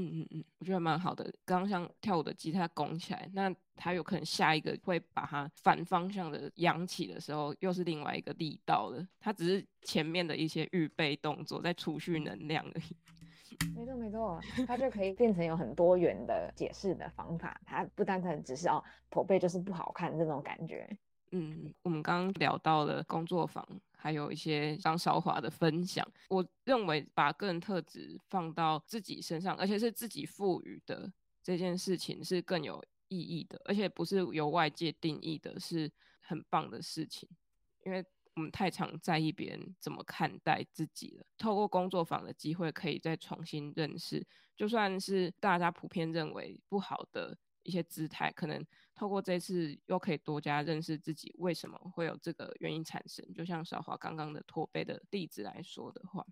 [SPEAKER 1] 嗯嗯嗯，我觉得蛮好的。刚刚像跳舞的吉他拱起来，那它有可能下一个会把它反方向的扬起的时候，又是另外一个力道了。它只是前面的一些预备动作在储蓄能量而已。
[SPEAKER 3] 没错没错，它就可以变成有很多元的解释的方法。它不单纯只是哦，驼背就是不好看这种感觉。
[SPEAKER 1] 嗯，我们刚刚聊到了工作坊。还有一些张韶华的分享，我认为把个人特质放到自己身上，而且是自己赋予的这件事情是更有意义的，而且不是由外界定义的，是很棒的事情。因为我们太常在意别人怎么看待自己了，透过工作坊的机会，可以再重新认识，就算是大家普遍认为不好的一些姿态，可能。透过这次又可以多加认识自己，为什么会有这个原因产生？就像韶华刚刚的驼背的例子来说的话，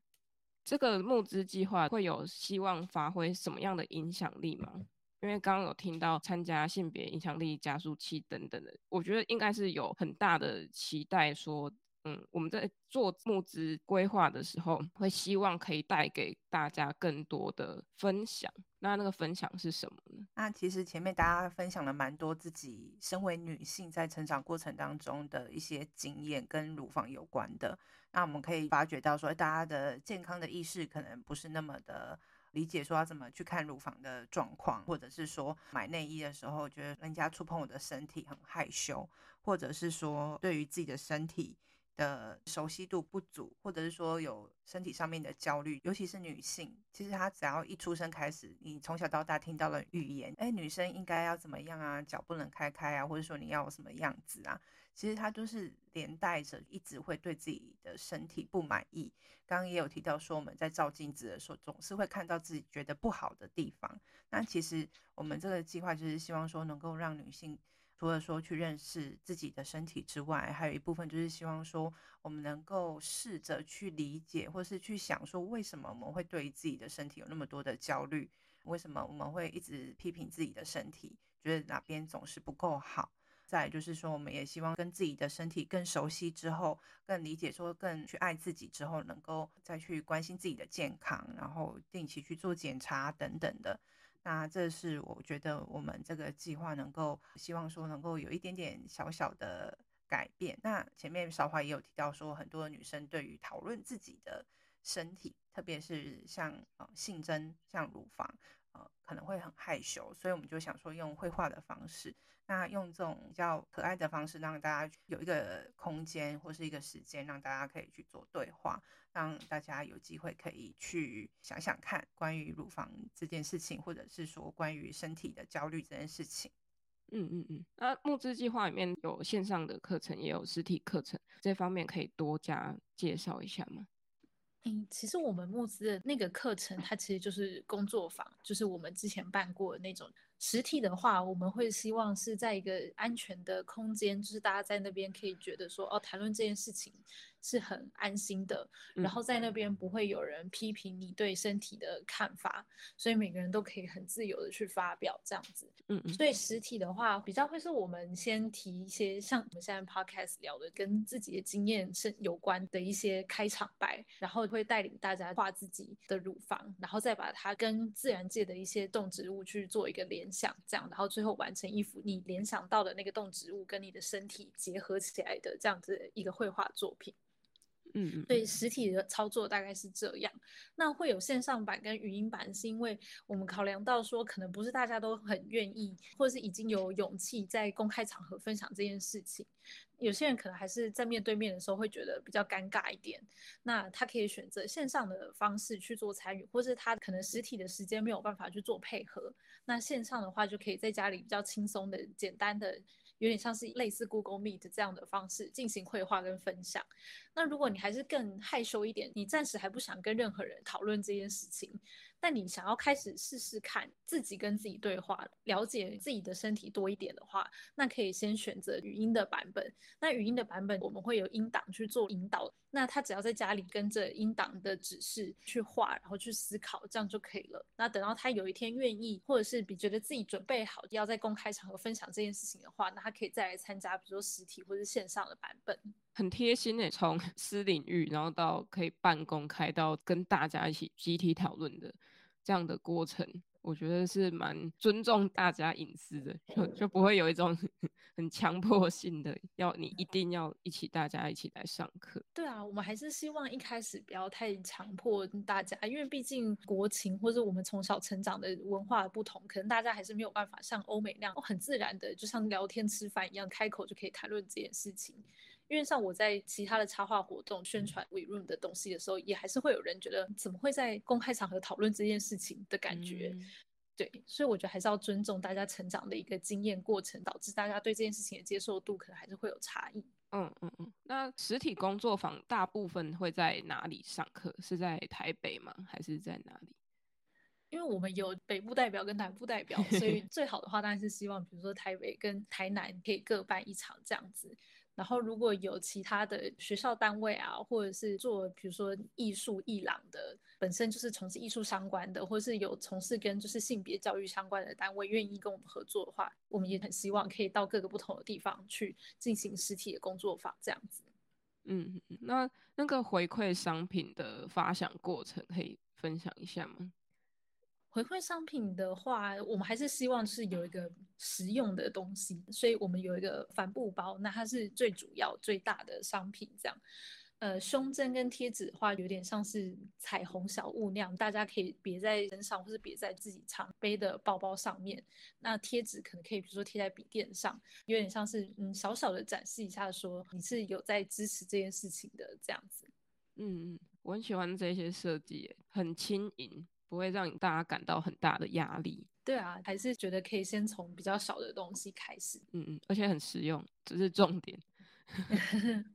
[SPEAKER 1] 这个募资计划会有希望发挥什么样的影响力吗？因为刚刚有听到参加性别影响力加速器等等的，我觉得应该是有很大的期待说。嗯，我们在做募资规划的时候，会希望可以带给大家更多的分享。那那个分享是什么呢？
[SPEAKER 2] 那其实前面大家分享了蛮多自己身为女性在成长过程当中的一些经验，跟乳房有关的。那我们可以发觉到说，大家的健康的意识可能不是那么的理解，说要怎么去看乳房的状况，或者是说买内衣的时候觉得人家触碰我的身体很害羞，或者是说对于自己的身体。的熟悉度不足，或者是说有身体上面的焦虑，尤其是女性，其实她只要一出生开始，你从小到大听到了语言，哎，女生应该要怎么样啊，脚不能开开啊，或者说你要什么样子啊，其实她都是连带着一直会对自己的身体不满意。刚刚也有提到说，我们在照镜子的时候，总是会看到自己觉得不好的地方。那其实我们这个计划就是希望说，能够让女性。除了说去认识自己的身体之外，还有一部分就是希望说，我们能够试着去理解，或是去想说，为什么我们会对自己的身体有那么多的焦虑？为什么我们会一直批评自己的身体，觉得哪边总是不够好。再就是说，我们也希望跟自己的身体更熟悉之后，更理解说，更去爱自己之后，能够再去关心自己的健康，然后定期去做检查等等的。那这是我觉得我们这个计划能够希望说能够有一点点小小的改变。那前面韶华也有提到说，很多女生对于讨论自己的身体，特别是像呃性征、像乳房。可能会很害羞，所以我们就想说用绘画的方式，那用这种比较可爱的方式，让大家有一个空间或是一个时间，让大家可以去做对话，让大家有机会可以去想想看关于乳房这件事情，或者是说关于身体的焦虑这件事情。
[SPEAKER 1] 嗯嗯嗯。那募资计划里面有线上的课程，也有实体课程，这方面可以多加介绍一下
[SPEAKER 4] 吗？其实我们募资的那个课程，它其实就是工作坊，就是我们之前办过的那种。实体的话，我们会希望是在一个安全的空间，就是大家在那边可以觉得说，哦，谈论这件事情是很安心的，然后在那边不会有人批评你对身体的看法，所以每个人都可以很自由的去发表这样子。嗯嗯。所以实体的话，比较会是我们先提一些像我们现在 podcast 聊的，跟自己的经验是有关的一些开场白，然后会带领大家画自己的乳房，然后再把它跟自然界的一些动植物去做一个联想，这样，然后最后完成一幅你联想到的那个动植物跟你的身体结合起来的这样子一个绘画作品。嗯嗯，对，实体的操作大概是这样。那会有线上版跟语音版，是因为我们考量到说，可能不是大家都很愿意，或者是已经有勇气在公开场合分享这件事情。有些人可能还是在面对面的时候会觉得比较尴尬一点。那他可以选择线上的方式去做参与，或是他可能实体的时间没有办法去做配合。那线上的话，就可以在家里比较轻松的、简单的。有点像是类似 Google Meet 这样的方式进行绘画跟分享。那如果你还是更害羞一点，你暂时还不想跟任何人讨论这件事情。但你想要开始试试看自己跟自己对话，了解自己的身体多一点的话，那可以先选择语音的版本。那语音的版本我们会有音档去做引导，那他只要在家里跟着音档的指示去画，然后去思考，这样就可以了。那等到他有一天愿意，或者是比觉得自己准备好要在公开场合分享这件事情的话，那他可以再来参加，比如说实体或者线上的版本。
[SPEAKER 1] 很贴心的，从 私领域，然后到可以半公开，到跟大家一起集体讨论的这样的过程，我觉得是蛮尊重大家隐私的，就就不会有一种 很强迫性的要你一定要一起大家一起来上课。
[SPEAKER 4] 对啊，我们还是希望一开始不要太强迫大家，因为毕竟国情或者我们从小成长的文化的不同，可能大家还是没有办法像欧美那样很自然的，就像聊天吃饭一样，开口就可以谈论这件事情。因为像我在其他的插画活动宣传 WeRoom 的东西的时候，也还是会有人觉得怎么会在公开场合讨论这件事情的感觉，嗯、对，所以我觉得还是要尊重大家成长的一个经验过程，导致大家对这件事情的接受度可能还是会有差异。
[SPEAKER 1] 嗯嗯嗯。那实体工作坊大部分会在哪里上课？是在台北吗？还是在哪里？
[SPEAKER 4] 因为我们有北部代表跟南部代表，所以 最好的话当然是希望，比如说台北跟台南可以各办一场这样子。然后如果有其他的学校单位啊，或者是做比如说艺术艺廊的，本身就是从事艺术相关的，或是有从事跟就是性别教育相关的单位，愿意跟我们合作的话，我们也很希望可以到各个不同的地方去进行实体的工作坊这样子。
[SPEAKER 1] 嗯，那那个回馈商品的发想过程可以分享一下吗？
[SPEAKER 4] 回馈商品的话，我们还是希望是有一个实用的东西，所以我们有一个帆布包，那它是最主要最大的商品。这样，呃，胸针跟贴纸的话，有点像是彩虹小物那样，大家可以别在身上，或是别在自己常背的包包上面。那贴纸可能可以，比如说贴在笔电上，有点像是嗯小小的展示一下，说你是有在支持这件事情的这样子。
[SPEAKER 1] 嗯嗯，我很喜欢这些设计，很轻盈。不会让大家感到很大的压力。
[SPEAKER 4] 对啊，还是觉得可以先从比较小的东西开始。
[SPEAKER 1] 嗯嗯，而且很实用，这是重点。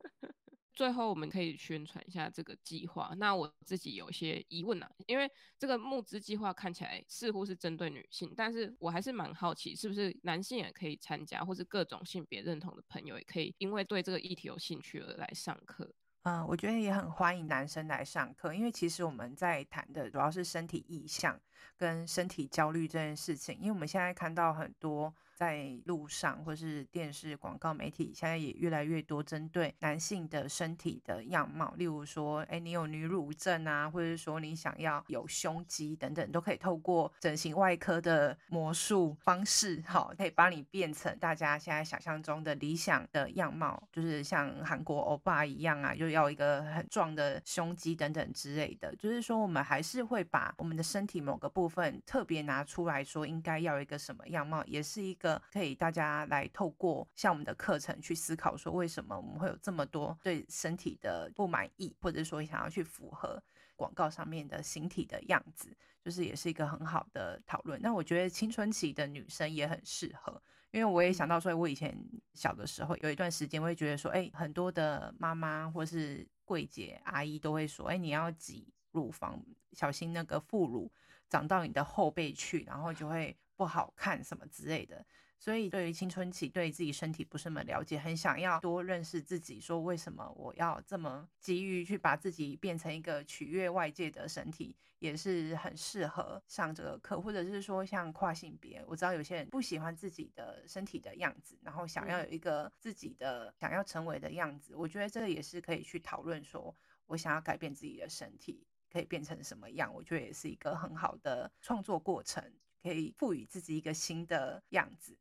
[SPEAKER 1] 最后，我们可以宣传一下这个计划。那我自己有些疑问啊，因为这个募资计划看起来似乎是针对女性，但是我还是蛮好奇，是不是男性也可以参加，或是各种性别认同的朋友也可以，因为对这个议题有兴趣而来上课。
[SPEAKER 2] 嗯，我觉得也很欢迎男生来上课，因为其实我们在谈的主要是身体意向跟身体焦虑这件事情。因为我们现在看到很多在路上或是电视广告媒体，现在也越来越多针对男性的身体的样貌，例如说，哎，你有女乳症啊，或者说你想要有胸肌等等，都可以透过整形外科的魔术方式，好，可以帮你变成大家现在想象中的理想的样貌，就是像韩国欧巴一样啊，就要一个很壮的胸肌等等之类的。就是说，我们还是会把我们的身体某个部分特别拿出来说，应该要一个什么样貌，也是一个可以大家来透过像我们的课程去思考，说为什么我们会有这么多对身体的不满意，或者说想要去符合广告上面的形体的样子，就是也是一个很好的讨论。那我觉得青春期的女生也很适合，因为我也想到说，我以前小的时候有一段时间，会觉得说，哎，很多的妈妈或是柜姐阿姨都会说，哎，你要挤乳房，小心那个副乳长到你的后背去，然后就会不好看什么之类的。所以，对于青春期，对自己身体不是那么了解，很想要多认识自己，说为什么我要这么急于去把自己变成一个取悦外界的身体，也是很适合上这个课，或者是说像跨性别，我知道有些人不喜欢自己的身体的样子，然后想要有一个自己的想要成为的样子，我觉得这个也是可以去讨论，说我想要改变自己的身体，可以变成什么样，我觉得也是一个很好的创作过程，可以赋予自己一个新的样子。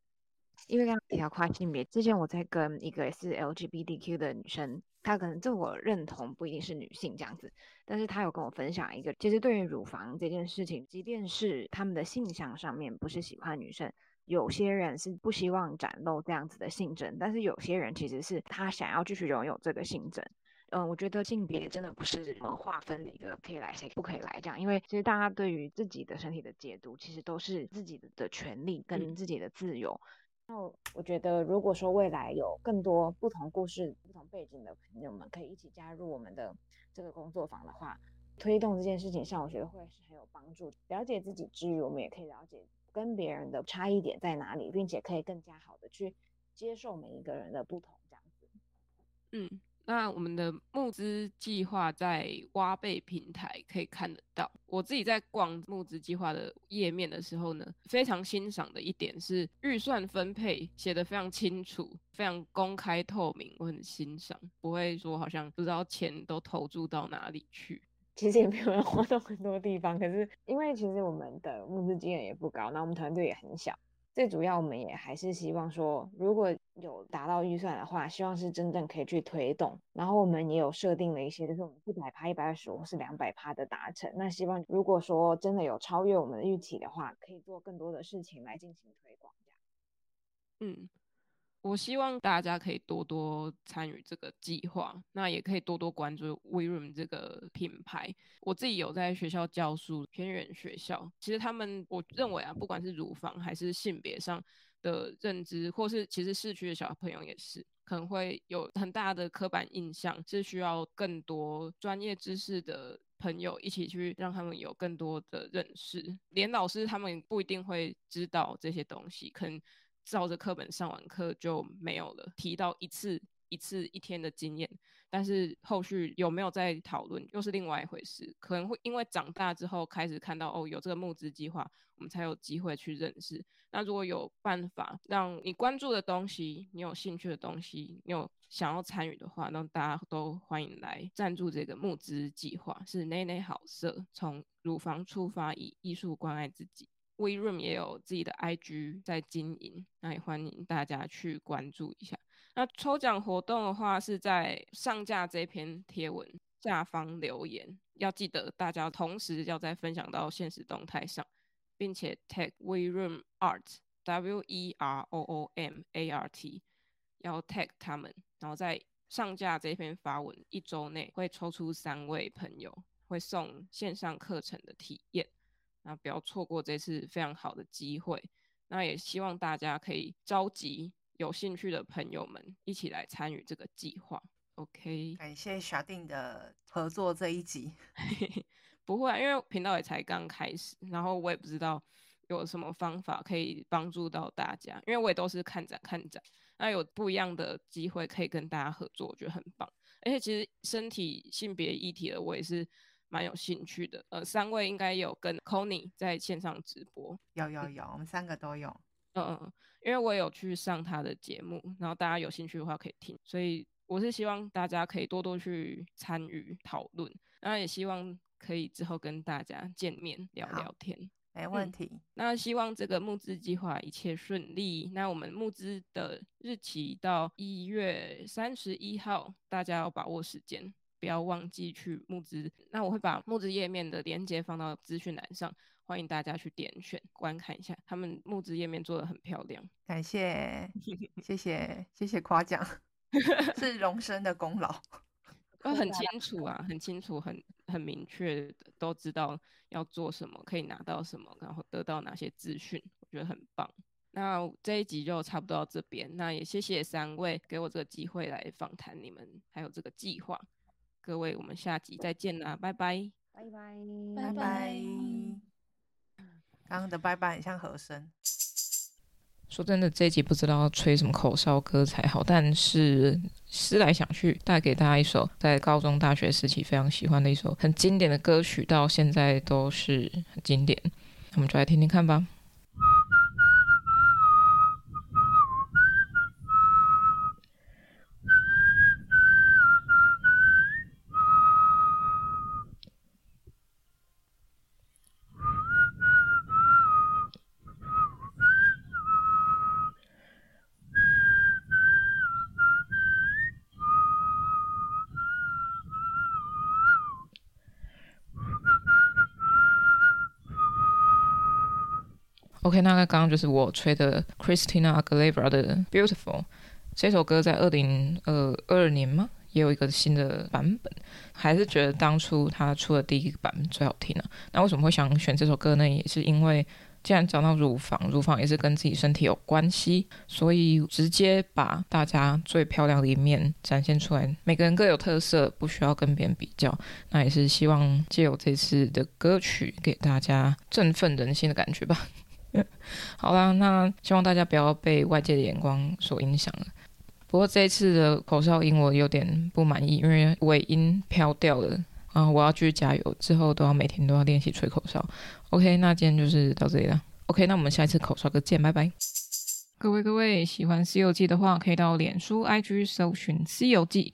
[SPEAKER 3] 因为刚刚提到跨性别，之前我在跟一个也是 LGBTQ 的女生，她可能自我认同不一定是女性这样子，但是她有跟我分享一个，其实对于乳房这件事情，即便是他们的性向上面不是喜欢女生，有些人是不希望展露这样子的性征，但是有些人其实是他想要继续拥有这个性征。嗯，我觉得性别真的不是我们划分的一个可以来谁不可以来这样，因为其实大家对于自己的身体的解读，其实都是自己的权利跟自己的自由。嗯那我觉得，如果说未来有更多不同故事、不同背景的朋友们可以一起加入我们的这个工作坊的话，推动这件事情上，我觉得会是很有帮助。了解自己之余，我们也可以了解跟别人的差异点在哪里，并且可以更加好的去接受每一个人的不同，这样子。
[SPEAKER 1] 嗯。那我们的募资计划在挖贝平台可以看得到。我自己在逛募资计划的页面的时候呢，非常欣赏的一点是预算分配写得非常清楚，非常公开透明，我很欣赏，不会说好像不知道钱都投注到哪里去。
[SPEAKER 3] 其实也没有人花到很多地方，可是因为其实我们的募资金额也不高，那我们团队也很小。最主要，我们也还是希望说，如果有达到预算的话，希望是真正可以去推动。然后我们也有设定了一些，就是我们一百趴、一百二十五或是两百趴的达成。那希望如果说真的有超越我们的预期的话，可以做更多的事情来进行推广。这样，
[SPEAKER 1] 嗯。我希望大家可以多多参与这个计划，那也可以多多关注 We Room 这个品牌。我自己有在学校教书，偏远学校，其实他们我认为啊，不管是乳房还是性别上的认知，或是其实市区的小朋友也是，可能会有很大的刻板印象，是需要更多专业知识的朋友一起去让他们有更多的认识。连老师他们不一定会知道这些东西，可能。照着课本上完课就没有了，提到一次一次一天的经验，但是后续有没有再讨论又是另外一回事。可能会因为长大之后开始看到哦，有这个募资计划，我们才有机会去认识。那如果有办法让你关注的东西，你有兴趣的东西，你有想要参与的话，那大家都欢迎来赞助这个募资计划。是内内好色，从乳房出发，以艺术关爱自己。We Room 也有自己的 IG 在经营，那也欢迎大家去关注一下。那抽奖活动的话，是在上架这篇贴文下方留言，要记得大家同时要再分享到现实动态上，并且 tag We Room Art W E R O O M A R T，要 tag 他们，然后在上架这篇发文一周内会抽出三位朋友，会送线上课程的体验。那不要错过这次非常好的机会。那也希望大家可以召集有兴趣的朋友们一起来参与这个计划。OK，
[SPEAKER 2] 感谢小定的合作这一集。
[SPEAKER 1] 不会啊，因为频道也才刚开始，然后我也不知道有什么方法可以帮助到大家，因为我也都是看展看展，那有不一样的机会可以跟大家合作，我觉得很棒。而且其实身体性别议题的，我也是。蛮有兴趣的，呃，三位应该有跟 Connie 在线上直播，
[SPEAKER 2] 有有有，我们三个都有。
[SPEAKER 5] 嗯嗯，因为我有去上他的节目，然后大家有兴趣的话可以听，所以我是希望大家可以多多去参与讨论，然后也希望可以之后跟大家见面聊聊天。
[SPEAKER 2] 没问题、嗯。
[SPEAKER 5] 那希望这个募资计划一切顺利。那我们募资的日期到一月三十一号，大家要把握时间，不要忘记去募资。那我会把募资页面的链接放到资讯栏上，欢迎大家去点选观看一下。他们募资页面做的很漂亮，
[SPEAKER 2] 感谢，谢谢，谢谢夸奖，是荣生的功劳。
[SPEAKER 5] 都很清楚啊，很清楚，很很明确的都知道要做什么，可以拿到什么，然后得到哪些资讯，我觉得很棒。那这一集就差不多到这边，那也谢谢三位给我这个机会来访谈你们，还有这个计划。各位，我们下集再见啦，拜拜，
[SPEAKER 3] 拜拜，
[SPEAKER 2] 拜拜。刚刚的拜拜很像和声。
[SPEAKER 5] 说真的，这一集不知道要吹什么口哨歌才好，但是思来想去，带给大家一首在高中、大学时期非常喜欢的一首很经典的歌曲，到现在都是很经典。我们就来听听看吧。OK，那刚刚就是我吹的 Christina Aguilera 的 Beautiful 这首歌，在二零二二年吗？也有一个新的版本，还是觉得当初他出的第一个版本最好听呢、啊。那为什么会想选这首歌呢？也是因为既然讲到乳房，乳房也是跟自己身体有关系，所以直接把大家最漂亮的一面展现出来。每个人各有特色，不需要跟别人比较。那也是希望借由这次的歌曲，给大家振奋人心的感觉吧。好啦，那希望大家不要被外界的眼光所影响了。不过这一次的口哨音我有点不满意，因为尾音飘掉了。啊，我要继续加油，之后都要每天都要练习吹口哨。OK，那今天就是到这里了。OK，那我们下一次口哨歌见，拜拜。各位各位，喜欢《西游记》的话，可以到脸书、IG 搜寻《西游记》。